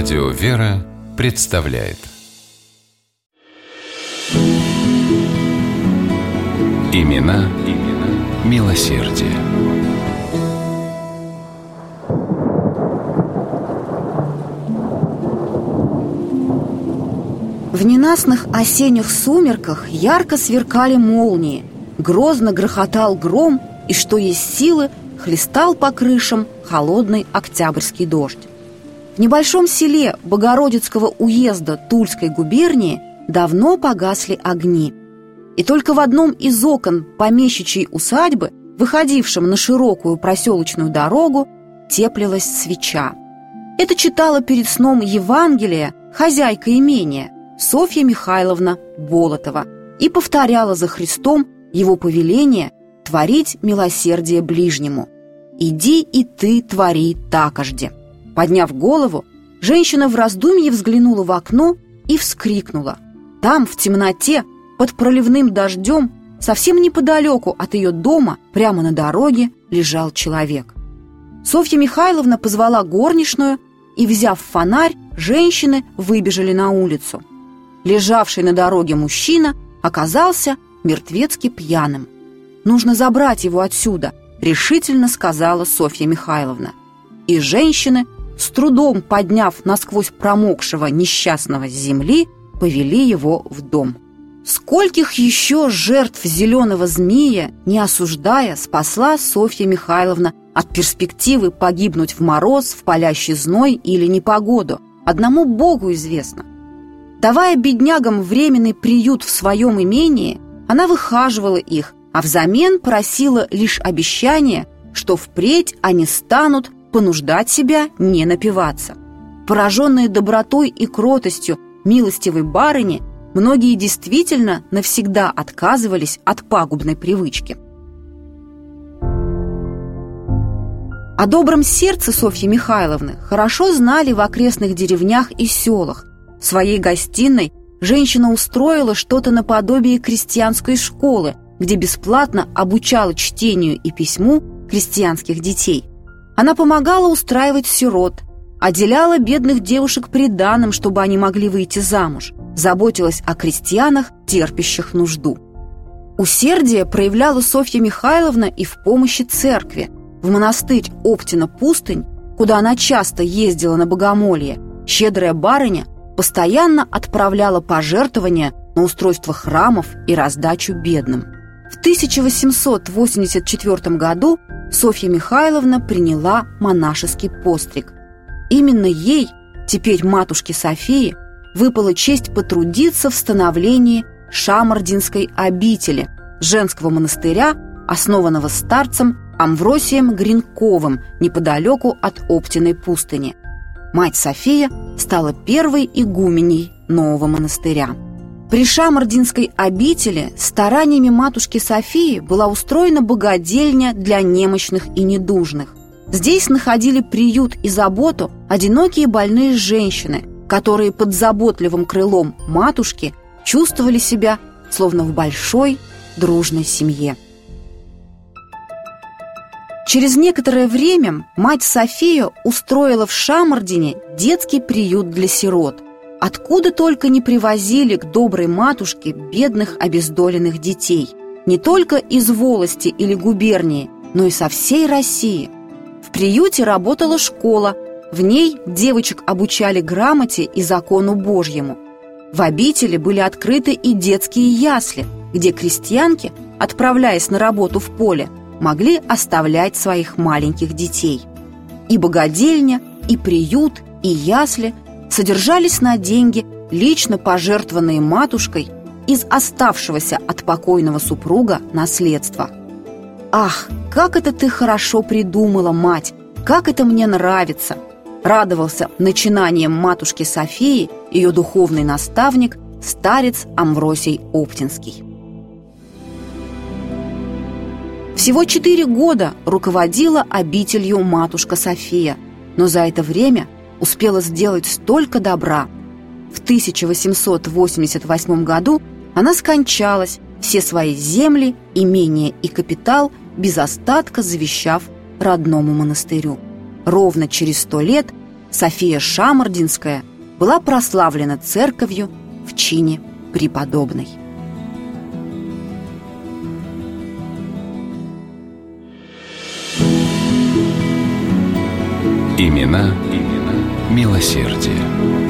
Радио «Вера» представляет Имена, имена милосердие. В ненастных осенних сумерках ярко сверкали молнии, грозно грохотал гром, и что есть силы, хлестал по крышам холодный октябрьский дождь. В небольшом селе Богородицкого уезда Тульской губернии давно погасли огни. И только в одном из окон помещичьей усадьбы, выходившем на широкую проселочную дорогу, теплилась свеча. Это читала перед сном Евангелие хозяйка имения Софья Михайловна Болотова и повторяла за Христом его повеление творить милосердие ближнему. «Иди и ты твори такожде». Подняв голову, женщина в раздумье взглянула в окно и вскрикнула. Там, в темноте, под проливным дождем, совсем неподалеку от ее дома, прямо на дороге, лежал человек. Софья Михайловна позвала горничную, и, взяв фонарь, женщины выбежали на улицу. Лежавший на дороге мужчина оказался мертвецки пьяным. «Нужно забрать его отсюда», — решительно сказала Софья Михайловна. И женщины с трудом подняв насквозь промокшего несчастного с земли, повели его в дом. Скольких еще жертв зеленого змея, не осуждая, спасла Софья Михайловна от перспективы погибнуть в мороз, в палящий зной или непогоду, одному Богу известно. Давая беднягам временный приют в своем имении, она выхаживала их, а взамен просила лишь обещание, что впредь они станут понуждать себя не напиваться. Пораженные добротой и кротостью милостивой барыни, многие действительно навсегда отказывались от пагубной привычки. О добром сердце Софьи Михайловны хорошо знали в окрестных деревнях и селах. В своей гостиной женщина устроила что-то наподобие крестьянской школы, где бесплатно обучала чтению и письму крестьянских детей – она помогала устраивать сирот, отделяла бедных девушек приданым, чтобы они могли выйти замуж, заботилась о крестьянах, терпящих нужду. Усердие проявляла Софья Михайловна и в помощи церкви. В монастырь Оптина-Пустынь, куда она часто ездила на богомолье, щедрая барыня постоянно отправляла пожертвования на устройство храмов и раздачу бедным. В 1884 году Софья Михайловна приняла монашеский постриг. Именно ей, теперь матушке Софии, выпала честь потрудиться в становлении Шамардинской обители, женского монастыря, основанного старцем Амвросием Гринковым неподалеку от Оптиной пустыни. Мать София стала первой игуменей нового монастыря. При Шамардинской обители стараниями матушки Софии была устроена богадельня для немощных и недужных. Здесь находили приют и заботу одинокие больные женщины, которые под заботливым крылом матушки чувствовали себя словно в большой дружной семье. Через некоторое время мать София устроила в Шамардине детский приют для сирот – Откуда только не привозили к доброй матушке бедных обездоленных детей. Не только из волости или губернии, но и со всей России. В приюте работала школа, в ней девочек обучали грамоте и закону Божьему. В обители были открыты и детские ясли, где крестьянки, отправляясь на работу в поле, могли оставлять своих маленьких детей. И богадельня, и приют, и ясли – содержались на деньги, лично пожертвованные матушкой из оставшегося от покойного супруга наследства. «Ах, как это ты хорошо придумала, мать! Как это мне нравится!» Радовался начинанием матушки Софии ее духовный наставник, старец Амвросий Оптинский. Всего четыре года руководила обителью матушка София, но за это время – успела сделать столько добра. В 1888 году она скончалась, все свои земли, имения и капитал без остатка завещав родному монастырю. Ровно через сто лет София Шамардинская была прославлена церковью в чине преподобной. Имена, имена милосердие.